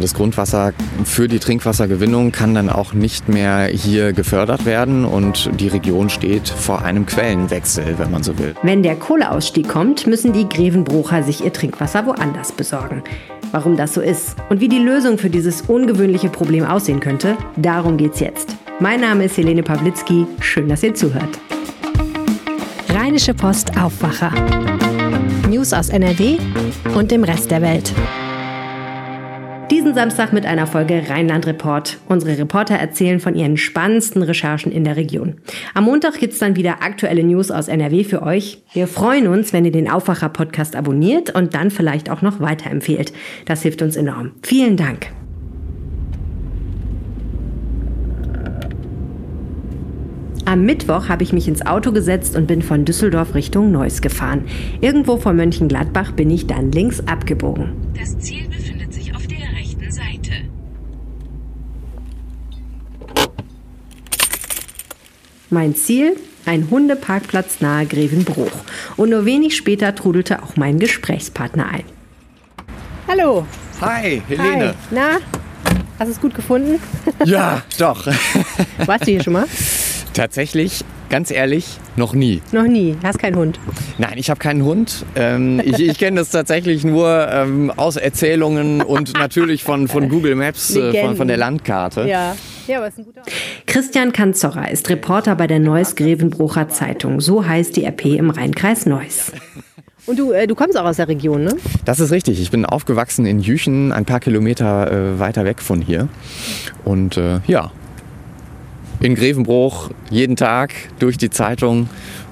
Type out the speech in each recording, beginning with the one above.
Das Grundwasser für die Trinkwassergewinnung kann dann auch nicht mehr hier gefördert werden und die Region steht vor einem Quellenwechsel, wenn man so will. Wenn der Kohleausstieg kommt, müssen die Grevenbrucher sich ihr Trinkwasser woanders besorgen. Warum das so ist und wie die Lösung für dieses ungewöhnliche Problem aussehen könnte, darum geht's jetzt. Mein Name ist Helene Pawlitzki. Schön, dass ihr zuhört. Rheinische Post Aufwacher. News aus NRW und dem Rest der Welt. Diesen Samstag mit einer Folge Rheinland Report. Unsere Reporter erzählen von ihren spannendsten Recherchen in der Region. Am Montag gibt's dann wieder aktuelle News aus NRW für euch. Wir freuen uns, wenn ihr den Aufwacher-Podcast abonniert und dann vielleicht auch noch weiterempfehlt. Das hilft uns enorm. Vielen Dank. Am Mittwoch habe ich mich ins Auto gesetzt und bin von Düsseldorf Richtung Neuss gefahren. Irgendwo vor Mönchengladbach bin ich dann links abgebogen. Das Ziel befindet sich auf der rechten Seite. Mein Ziel? Ein Hundeparkplatz nahe Grevenbruch. Und nur wenig später trudelte auch mein Gesprächspartner ein. Hallo. Hi, Helene. Hi. Na, hast du es gut gefunden? Ja, doch. Warst du hier schon mal? Tatsächlich, ganz ehrlich, noch nie. Noch nie. Hast keinen Hund. Nein, ich habe keinen Hund. Ähm, ich ich kenne das tatsächlich nur ähm, aus Erzählungen und natürlich von, von Google Maps, äh, von, von der Landkarte. Ja. Ja, aber ist ein guter Christian Kanzorra ist Reporter bei der Neuss Grevenbrucher Zeitung. So heißt die RP im Rheinkreis Neuss. Und du, äh, du kommst auch aus der Region, ne? Das ist richtig. Ich bin aufgewachsen in Jüchen, ein paar Kilometer äh, weiter weg von hier. Und äh, ja, in Grevenbruch jeden Tag durch die Zeitung.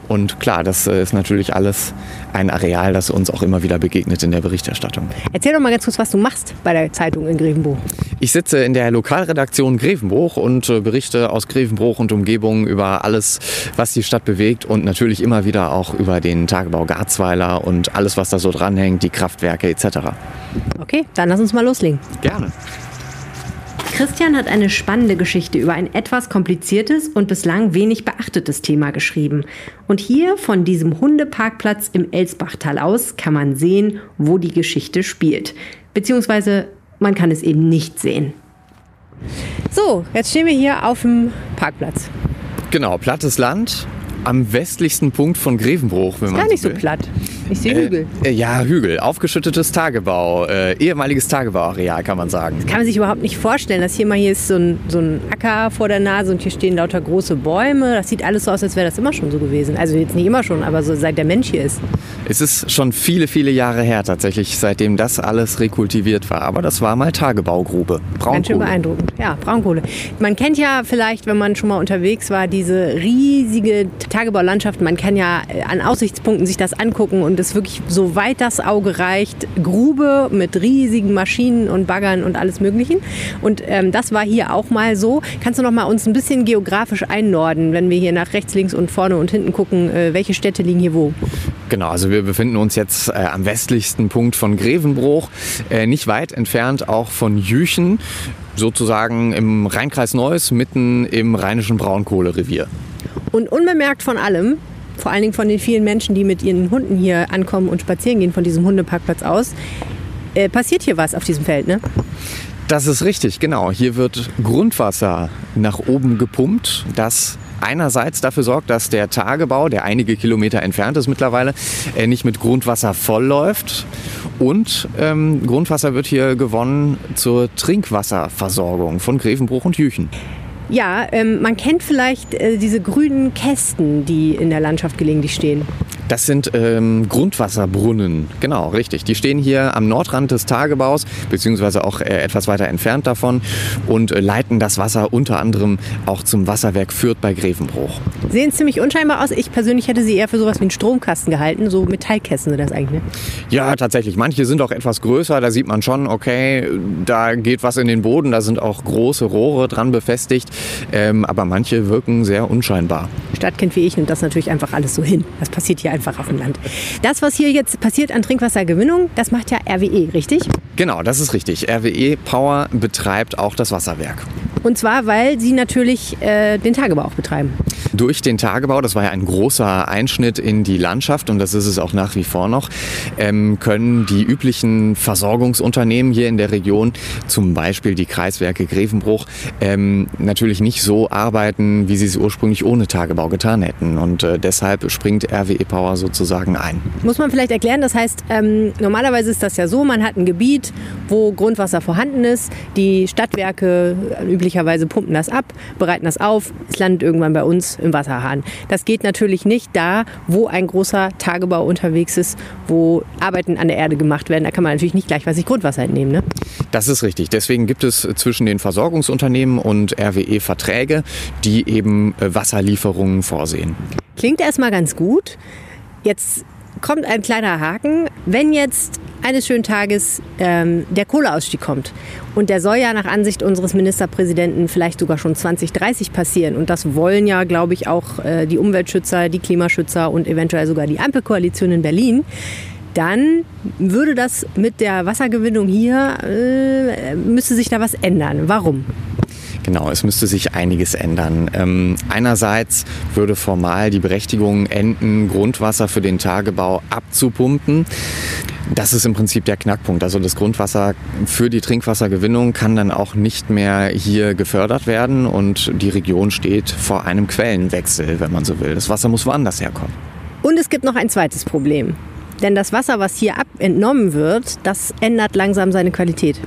Und klar, das äh, ist natürlich alles ein Areal, das uns auch immer wieder begegnet in der Berichterstattung. Erzähl doch mal ganz kurz, was du machst bei der Zeitung in Grevenbruch. Ich sitze in der Lokalredaktion Grevenbruch und äh, berichte aus Grevenbruch und Umgebung über alles, was die Stadt bewegt und natürlich immer wieder auch über den Tagebau Garzweiler und alles, was da so dranhängt, die Kraftwerke etc. Okay, dann lass uns mal loslegen. Gerne. Christian hat eine spannende Geschichte über ein etwas kompliziertes und bislang wenig beachtetes Thema geschrieben. Und hier von diesem Hundeparkplatz im Elsbachtal aus kann man sehen, wo die Geschichte spielt. Beziehungsweise man kann es eben nicht sehen. So, jetzt stehen wir hier auf dem Parkplatz. Genau, plattes Land am westlichsten Punkt von Grevenbruch, wenn man Gar nicht so will. platt. Ich sehe Hügel. Äh, ja, Hügel. Aufgeschüttetes Tagebau. Äh, ehemaliges Tagebauareal, kann man sagen. Kann man sich überhaupt nicht vorstellen, dass hier mal hier ist so ein, so ein Acker vor der Nase und hier stehen lauter große Bäume. Das sieht alles so aus, als wäre das immer schon so gewesen. Also jetzt nicht immer schon, aber so seit der Mensch hier ist. Es ist schon viele, viele Jahre her tatsächlich, seitdem das alles rekultiviert war. Aber das war mal Tagebaugrube. Ganz schön Braunkohle. beeindruckend. Ja, Braunkohle. Man kennt ja vielleicht, wenn man schon mal unterwegs war, diese riesige Tagebaulandschaft. Man kann ja äh, an Aussichtspunkten sich das angucken und es wirklich so weit das Auge reicht. Grube mit riesigen Maschinen und Baggern und alles Möglichen. Und ähm, das war hier auch mal so. Kannst du noch mal uns ein bisschen geografisch einnorden, wenn wir hier nach rechts, links und vorne und hinten gucken, äh, welche Städte liegen hier wo? Genau, also wir befinden uns jetzt äh, am westlichsten Punkt von Grevenbruch, äh, nicht weit entfernt auch von Jüchen, sozusagen im Rheinkreis Neuss, mitten im rheinischen Braunkohlerevier. Und unbemerkt von allem, vor allen Dingen von den vielen Menschen, die mit ihren Hunden hier ankommen und spazieren gehen von diesem Hundeparkplatz aus, äh, passiert hier was auf diesem Feld, ne? Das ist richtig, genau. Hier wird Grundwasser nach oben gepumpt, das einerseits dafür sorgt, dass der Tagebau, der einige Kilometer entfernt ist mittlerweile, äh, nicht mit Grundwasser vollläuft. Und ähm, Grundwasser wird hier gewonnen zur Trinkwasserversorgung von Grevenbruch und Jüchen. Ja, ähm, man kennt vielleicht äh, diese grünen Kästen, die in der Landschaft gelegentlich stehen. Das sind ähm, Grundwasserbrunnen, genau, richtig. Die stehen hier am Nordrand des Tagebaus, beziehungsweise auch äh, etwas weiter entfernt davon und äh, leiten das Wasser unter anderem auch zum Wasserwerk Fürth bei Grevenbruch. Sehen ziemlich unscheinbar aus. Ich persönlich hätte sie eher für sowas wie einen Stromkasten gehalten. So Metallkästen sind das eigentlich. Ne? Ja, tatsächlich. Manche sind auch etwas größer. Da sieht man schon, okay, da geht was in den Boden. Da sind auch große Rohre dran befestigt. Ähm, aber manche wirken sehr unscheinbar. Stadtkind wie ich nimmt das natürlich einfach alles so hin. Das passiert hier einfach auf dem Land. Das, was hier jetzt passiert an Trinkwassergewinnung, das macht ja RWE, richtig? Genau, das ist richtig. RWE Power betreibt auch das Wasserwerk. Und zwar, weil sie natürlich äh, den Tagebau auch betreiben. Durch den Tagebau, das war ja ein großer Einschnitt in die Landschaft und das ist es auch nach wie vor noch, ähm, können die üblichen Versorgungsunternehmen hier in der Region, zum Beispiel die Kreiswerke Grevenbruch, ähm, natürlich nicht so arbeiten, wie sie es ursprünglich ohne Tagebau getan hätten. Und äh, deshalb springt RWE Power sozusagen ein. Muss man vielleicht erklären, das heißt, ähm, normalerweise ist das ja so, man hat ein Gebiet, wo Grundwasser vorhanden ist. Die Stadtwerke üblicherweise pumpen das ab, bereiten das auf, es landet irgendwann bei uns im Wasserhahn. Das geht natürlich nicht da, wo ein großer Tagebau unterwegs ist, wo Arbeiten an der Erde gemacht werden. Da kann man natürlich nicht gleich was sich Grundwasser entnehmen. Ne? Das ist richtig. Deswegen gibt es zwischen den Versorgungsunternehmen und RWE Verträge, die eben äh, Wasserlieferungen vorsehen. Klingt erstmal ganz gut. Jetzt kommt ein kleiner Haken. Wenn jetzt eines schönen Tages ähm, der Kohleausstieg kommt und der soll ja nach Ansicht unseres Ministerpräsidenten vielleicht sogar schon 2030 passieren und das wollen ja, glaube ich, auch äh, die Umweltschützer, die Klimaschützer und eventuell sogar die Ampelkoalition in Berlin, dann würde das mit der Wassergewinnung hier, äh, müsste sich da was ändern. Warum? Genau, es müsste sich einiges ändern. Ähm, einerseits würde formal die Berechtigung enden, Grundwasser für den Tagebau abzupumpen. Das ist im Prinzip der Knackpunkt. Also das Grundwasser für die Trinkwassergewinnung kann dann auch nicht mehr hier gefördert werden und die Region steht vor einem Quellenwechsel, wenn man so will. Das Wasser muss woanders herkommen. Und es gibt noch ein zweites Problem. Denn das Wasser, was hier abentnommen wird, das ändert langsam seine Qualität.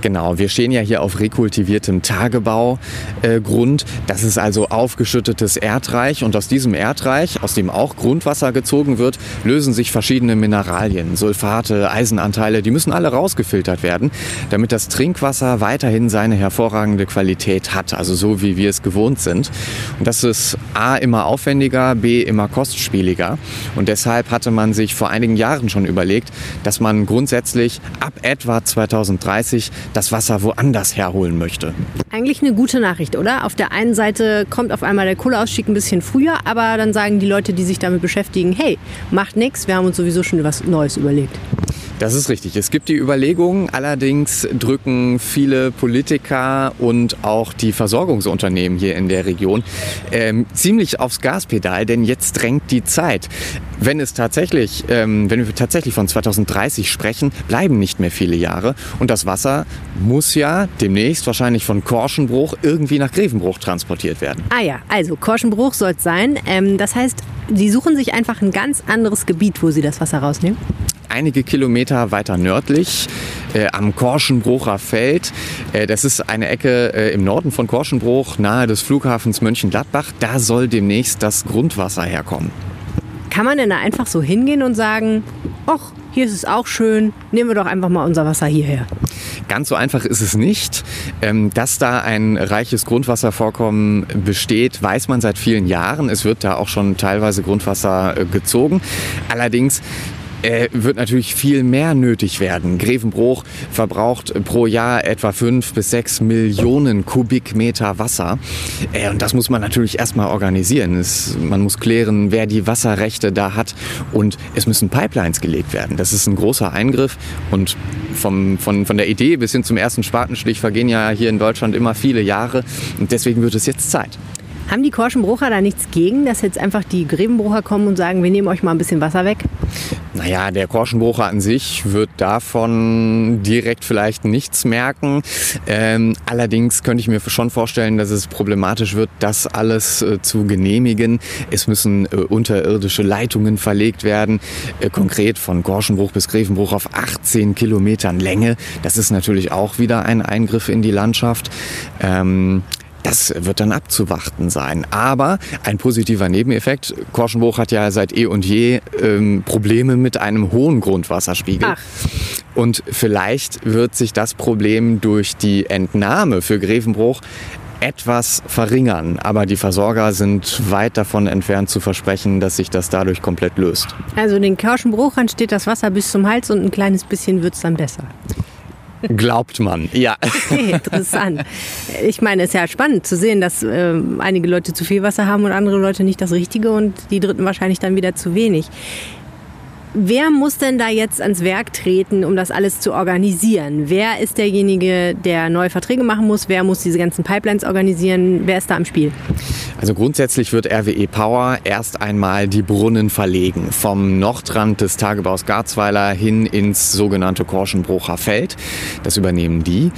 Genau, wir stehen ja hier auf rekultiviertem Tagebaugrund. Äh, das ist also aufgeschüttetes Erdreich und aus diesem Erdreich, aus dem auch Grundwasser gezogen wird, lösen sich verschiedene Mineralien, Sulfate, Eisenanteile, die müssen alle rausgefiltert werden, damit das Trinkwasser weiterhin seine hervorragende Qualität hat, also so wie wir es gewohnt sind. Und das ist A immer aufwendiger, B immer kostspieliger und deshalb hatte man sich vor einigen Jahren schon überlegt, dass man grundsätzlich ab etwa 2030 das Wasser woanders herholen möchte. Eigentlich eine gute Nachricht, oder? Auf der einen Seite kommt auf einmal der Kohleausstieg ein bisschen früher, aber dann sagen die Leute, die sich damit beschäftigen, hey, macht nichts, wir haben uns sowieso schon was Neues überlegt. Das ist richtig. Es gibt die Überlegungen, allerdings drücken viele Politiker und auch die Versorgungsunternehmen hier in der Region ähm, ziemlich aufs Gaspedal, denn jetzt drängt die Zeit. Wenn es tatsächlich, ähm, wenn wir tatsächlich von 2030 sprechen, bleiben nicht mehr viele Jahre und das Wasser muss ja demnächst wahrscheinlich von Korschenbruch irgendwie nach Grevenbruch transportiert werden. Ah ja, also Korschenbruch soll es sein. Ähm, das heißt, die suchen sich einfach ein ganz anderes Gebiet, wo sie das Wasser rausnehmen einige Kilometer weiter nördlich äh, am Korschenbrucher Feld. Äh, das ist eine Ecke äh, im Norden von Korschenbruch, nahe des Flughafens Mönchengladbach. Da soll demnächst das Grundwasser herkommen. Kann man denn da einfach so hingehen und sagen, ach, hier ist es auch schön, nehmen wir doch einfach mal unser Wasser hierher? Ganz so einfach ist es nicht. Ähm, dass da ein reiches Grundwasservorkommen besteht, weiß man seit vielen Jahren. Es wird da auch schon teilweise Grundwasser äh, gezogen. Allerdings äh, wird natürlich viel mehr nötig werden. Grevenbruch verbraucht pro Jahr etwa fünf bis sechs Millionen Kubikmeter Wasser. Äh, und das muss man natürlich erstmal organisieren. Es, man muss klären, wer die Wasserrechte da hat. Und es müssen Pipelines gelegt werden. Das ist ein großer Eingriff. Und vom, von, von der Idee bis hin zum ersten Spatenstich vergehen ja hier in Deutschland immer viele Jahre. Und deswegen wird es jetzt Zeit. Haben die Korschenbrucher da nichts gegen, dass jetzt einfach die Grevenbrucher kommen und sagen, wir nehmen euch mal ein bisschen Wasser weg? Naja, der Korschenbrucher an sich wird davon direkt vielleicht nichts merken. Ähm, allerdings könnte ich mir schon vorstellen, dass es problematisch wird, das alles äh, zu genehmigen. Es müssen äh, unterirdische Leitungen verlegt werden, äh, konkret von Korschenbruch bis Grevenbruch auf 18 Kilometern Länge. Das ist natürlich auch wieder ein Eingriff in die Landschaft. Ähm, das wird dann abzuwarten sein. Aber ein positiver Nebeneffekt, Korschenbruch hat ja seit eh und je ähm, Probleme mit einem hohen Grundwasserspiegel. Ach. Und vielleicht wird sich das Problem durch die Entnahme für Grevenbruch etwas verringern. Aber die Versorger sind weit davon entfernt zu versprechen, dass sich das dadurch komplett löst. Also den Korschenbruchern steht das Wasser bis zum Hals und ein kleines bisschen wird es dann besser. Glaubt man, ja. Okay, interessant. Ich meine, es ist ja spannend zu sehen, dass äh, einige Leute zu viel Wasser haben und andere Leute nicht das Richtige und die Dritten wahrscheinlich dann wieder zu wenig. Wer muss denn da jetzt ans Werk treten, um das alles zu organisieren? Wer ist derjenige, der neue Verträge machen muss? Wer muss diese ganzen Pipelines organisieren? Wer ist da im Spiel? Also grundsätzlich wird RWE Power erst einmal die Brunnen verlegen. Vom Nordrand des Tagebaus Garzweiler hin ins sogenannte Korschenbrucher Feld. Das übernehmen die.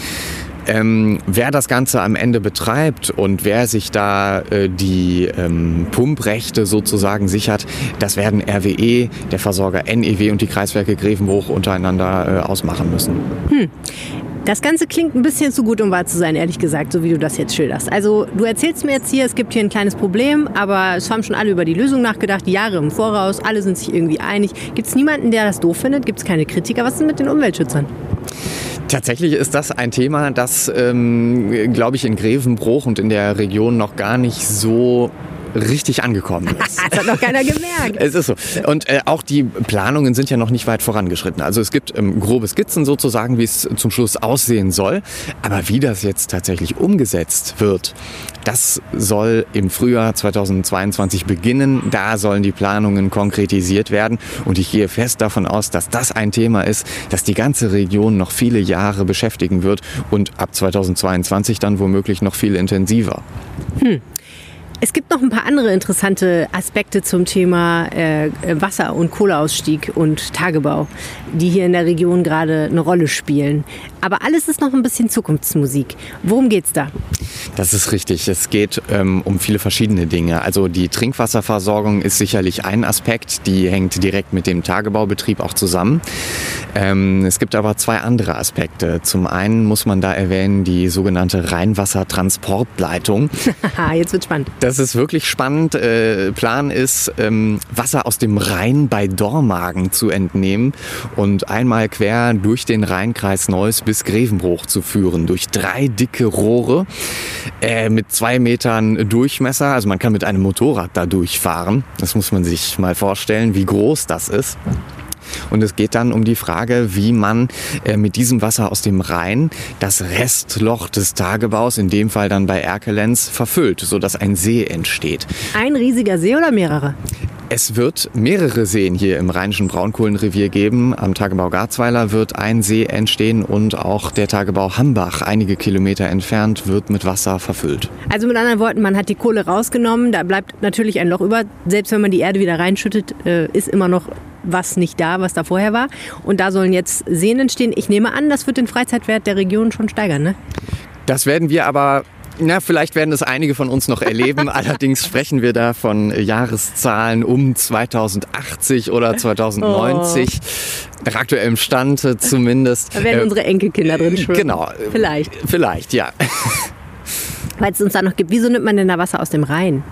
Ähm, wer das Ganze am Ende betreibt und wer sich da äh, die ähm, Pumprechte sozusagen sichert, das werden RWE, der Versorger NEW und die Kreiswerke Grevenbruch untereinander äh, ausmachen müssen. Hm. Das Ganze klingt ein bisschen zu gut, um wahr zu sein, ehrlich gesagt, so wie du das jetzt schilderst. Also du erzählst mir jetzt hier, es gibt hier ein kleines Problem, aber es haben schon alle über die Lösung nachgedacht, Jahre im Voraus, alle sind sich irgendwie einig. Gibt es niemanden, der das doof findet? Gibt es keine Kritiker? Was ist denn mit den Umweltschützern? Tatsächlich ist das ein Thema, das, ähm, glaube ich, in Grevenbruch und in der Region noch gar nicht so richtig angekommen ist. das hat noch keiner gemerkt. es ist so. Und äh, auch die Planungen sind ja noch nicht weit vorangeschritten. Also es gibt ähm, grobe Skizzen sozusagen, wie es zum Schluss aussehen soll. Aber wie das jetzt tatsächlich umgesetzt wird, das soll im Frühjahr 2022 beginnen. Da sollen die Planungen konkretisiert werden. Und ich gehe fest davon aus, dass das ein Thema ist, das die ganze Region noch viele Jahre beschäftigen wird und ab 2022 dann womöglich noch viel intensiver. Hm. Es gibt noch ein paar andere interessante Aspekte zum Thema äh, Wasser- und Kohleausstieg und Tagebau, die hier in der Region gerade eine Rolle spielen. Aber alles ist noch ein bisschen Zukunftsmusik. Worum geht's da? Das ist richtig. Es geht ähm, um viele verschiedene Dinge. Also die Trinkwasserversorgung ist sicherlich ein Aspekt, die hängt direkt mit dem Tagebaubetrieb auch zusammen. Ähm, es gibt aber zwei andere Aspekte. Zum einen muss man da erwähnen die sogenannte Rheinwassertransportleitung. Jetzt wird spannend. Das ist wirklich spannend. Äh, Plan ist, ähm, Wasser aus dem Rhein bei Dormagen zu entnehmen und einmal quer durch den Rheinkreis Neuss bis Grevenbruch zu führen. Durch drei dicke Rohre äh, mit zwei Metern Durchmesser. Also man kann mit einem Motorrad da durchfahren. Das muss man sich mal vorstellen, wie groß das ist. Und es geht dann um die Frage, wie man äh, mit diesem Wasser aus dem Rhein das Restloch des Tagebaus, in dem Fall dann bei Erkelenz, verfüllt, sodass ein See entsteht. Ein riesiger See oder mehrere? Es wird mehrere Seen hier im Rheinischen Braunkohlenrevier geben. Am Tagebau Garzweiler wird ein See entstehen und auch der Tagebau Hambach, einige Kilometer entfernt, wird mit Wasser verfüllt. Also mit anderen Worten, man hat die Kohle rausgenommen, da bleibt natürlich ein Loch über. Selbst wenn man die Erde wieder reinschüttet, äh, ist immer noch was nicht da, was da vorher war. Und da sollen jetzt Seen entstehen. Ich nehme an, das wird den Freizeitwert der Region schon steigern, ne? Das werden wir aber na, vielleicht werden es einige von uns noch erleben. Allerdings sprechen wir da von Jahreszahlen um 2080 oder 2090. Oh. Nach aktuellem Stand zumindest. Da werden äh, unsere Enkelkinder drin schwimmen. Genau. Vielleicht. Vielleicht, ja. Weil es uns da noch gibt. Wieso nimmt man denn da Wasser aus dem Rhein?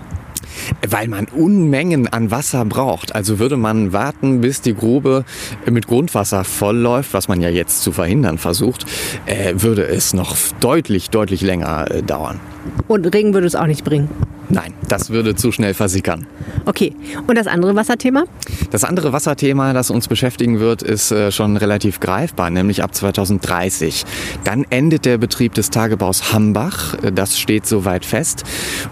Weil man Unmengen an Wasser braucht. Also würde man warten, bis die Grube mit Grundwasser vollläuft, was man ja jetzt zu verhindern versucht, äh, würde es noch deutlich, deutlich länger äh, dauern. Und Regen würde es auch nicht bringen? Nein, das würde zu schnell versickern. Okay, und das andere Wasserthema? Das andere Wasserthema, das uns beschäftigen wird, ist äh, schon relativ greifbar, nämlich ab 2030. Dann endet der Betrieb des Tagebaus Hambach, das steht soweit fest.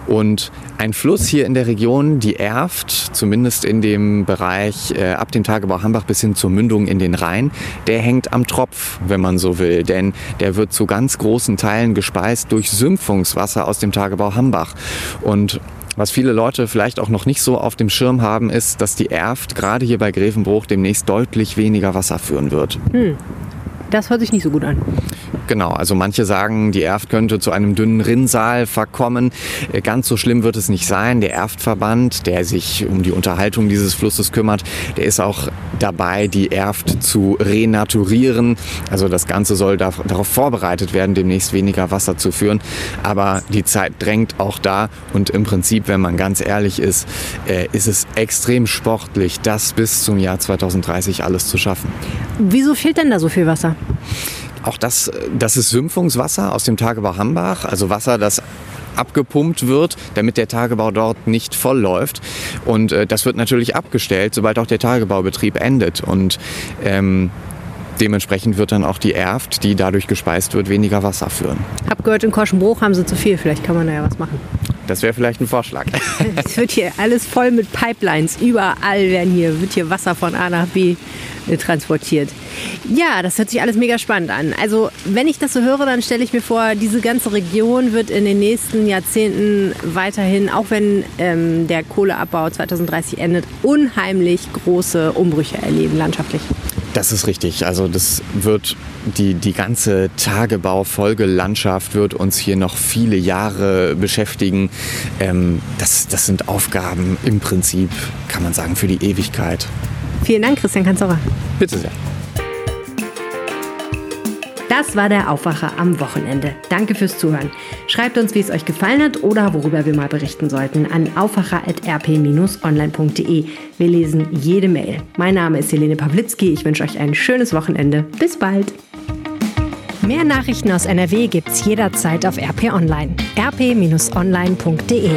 Und ein Fluss hier in der Region, die Erft, zumindest in dem Bereich äh, ab dem Tagebau Hambach bis hin zur Mündung in den Rhein, der hängt am Tropf, wenn man so will. Denn der wird zu ganz großen Teilen gespeist durch Sümpfungswasser aus dem Tagebau Hambach. Und was viele Leute vielleicht auch noch nicht so auf dem Schirm haben, ist, dass die Erft gerade hier bei Grevenbruch demnächst deutlich weniger Wasser führen wird. Hm. Das hört sich nicht so gut an. Genau, also manche sagen, die Erft könnte zu einem dünnen Rinnsal verkommen. Äh, ganz so schlimm wird es nicht sein. Der Erftverband, der sich um die Unterhaltung dieses Flusses kümmert, der ist auch dabei, die Erft zu renaturieren. Also das Ganze soll darauf vorbereitet werden, demnächst weniger Wasser zu führen. Aber die Zeit drängt auch da und im Prinzip, wenn man ganz ehrlich ist, äh, ist es extrem sportlich, das bis zum Jahr 2030 alles zu schaffen. Wieso fehlt denn da so viel Wasser? Auch das, das ist Sümpfungswasser aus dem Tagebau Hambach, also Wasser, das abgepumpt wird, damit der Tagebau dort nicht voll läuft. Und äh, das wird natürlich abgestellt, sobald auch der Tagebaubetrieb endet. Und ähm, dementsprechend wird dann auch die Erft, die dadurch gespeist wird, weniger Wasser führen. Hab gehört, in Koschenbruch haben sie zu viel. Vielleicht kann man da ja was machen. Das wäre vielleicht ein Vorschlag. Es wird hier alles voll mit Pipelines. Überall werden hier, wird hier Wasser von A nach B äh, transportiert. Ja, das hört sich alles mega spannend an. Also, wenn ich das so höre, dann stelle ich mir vor, diese ganze Region wird in den nächsten Jahrzehnten weiterhin, auch wenn ähm, der Kohleabbau 2030 endet, unheimlich große Umbrüche erleben landschaftlich. Das ist richtig. Also das wird die, die ganze Tagebau-Folgelandschaft wird uns hier noch viele Jahre beschäftigen. Ähm, das, das sind Aufgaben im Prinzip, kann man sagen, für die Ewigkeit. Vielen Dank, Christian Kanzora. Bitte sehr. Das war der Aufwacher am Wochenende. Danke fürs Zuhören. Schreibt uns, wie es euch gefallen hat oder worüber wir mal berichten sollten, an aufwacher.rp-online.de. Wir lesen jede Mail. Mein Name ist Helene Pawlitzki. Ich wünsche euch ein schönes Wochenende. Bis bald. Mehr Nachrichten aus NRW gibt's jederzeit auf RP Online. rp-online.de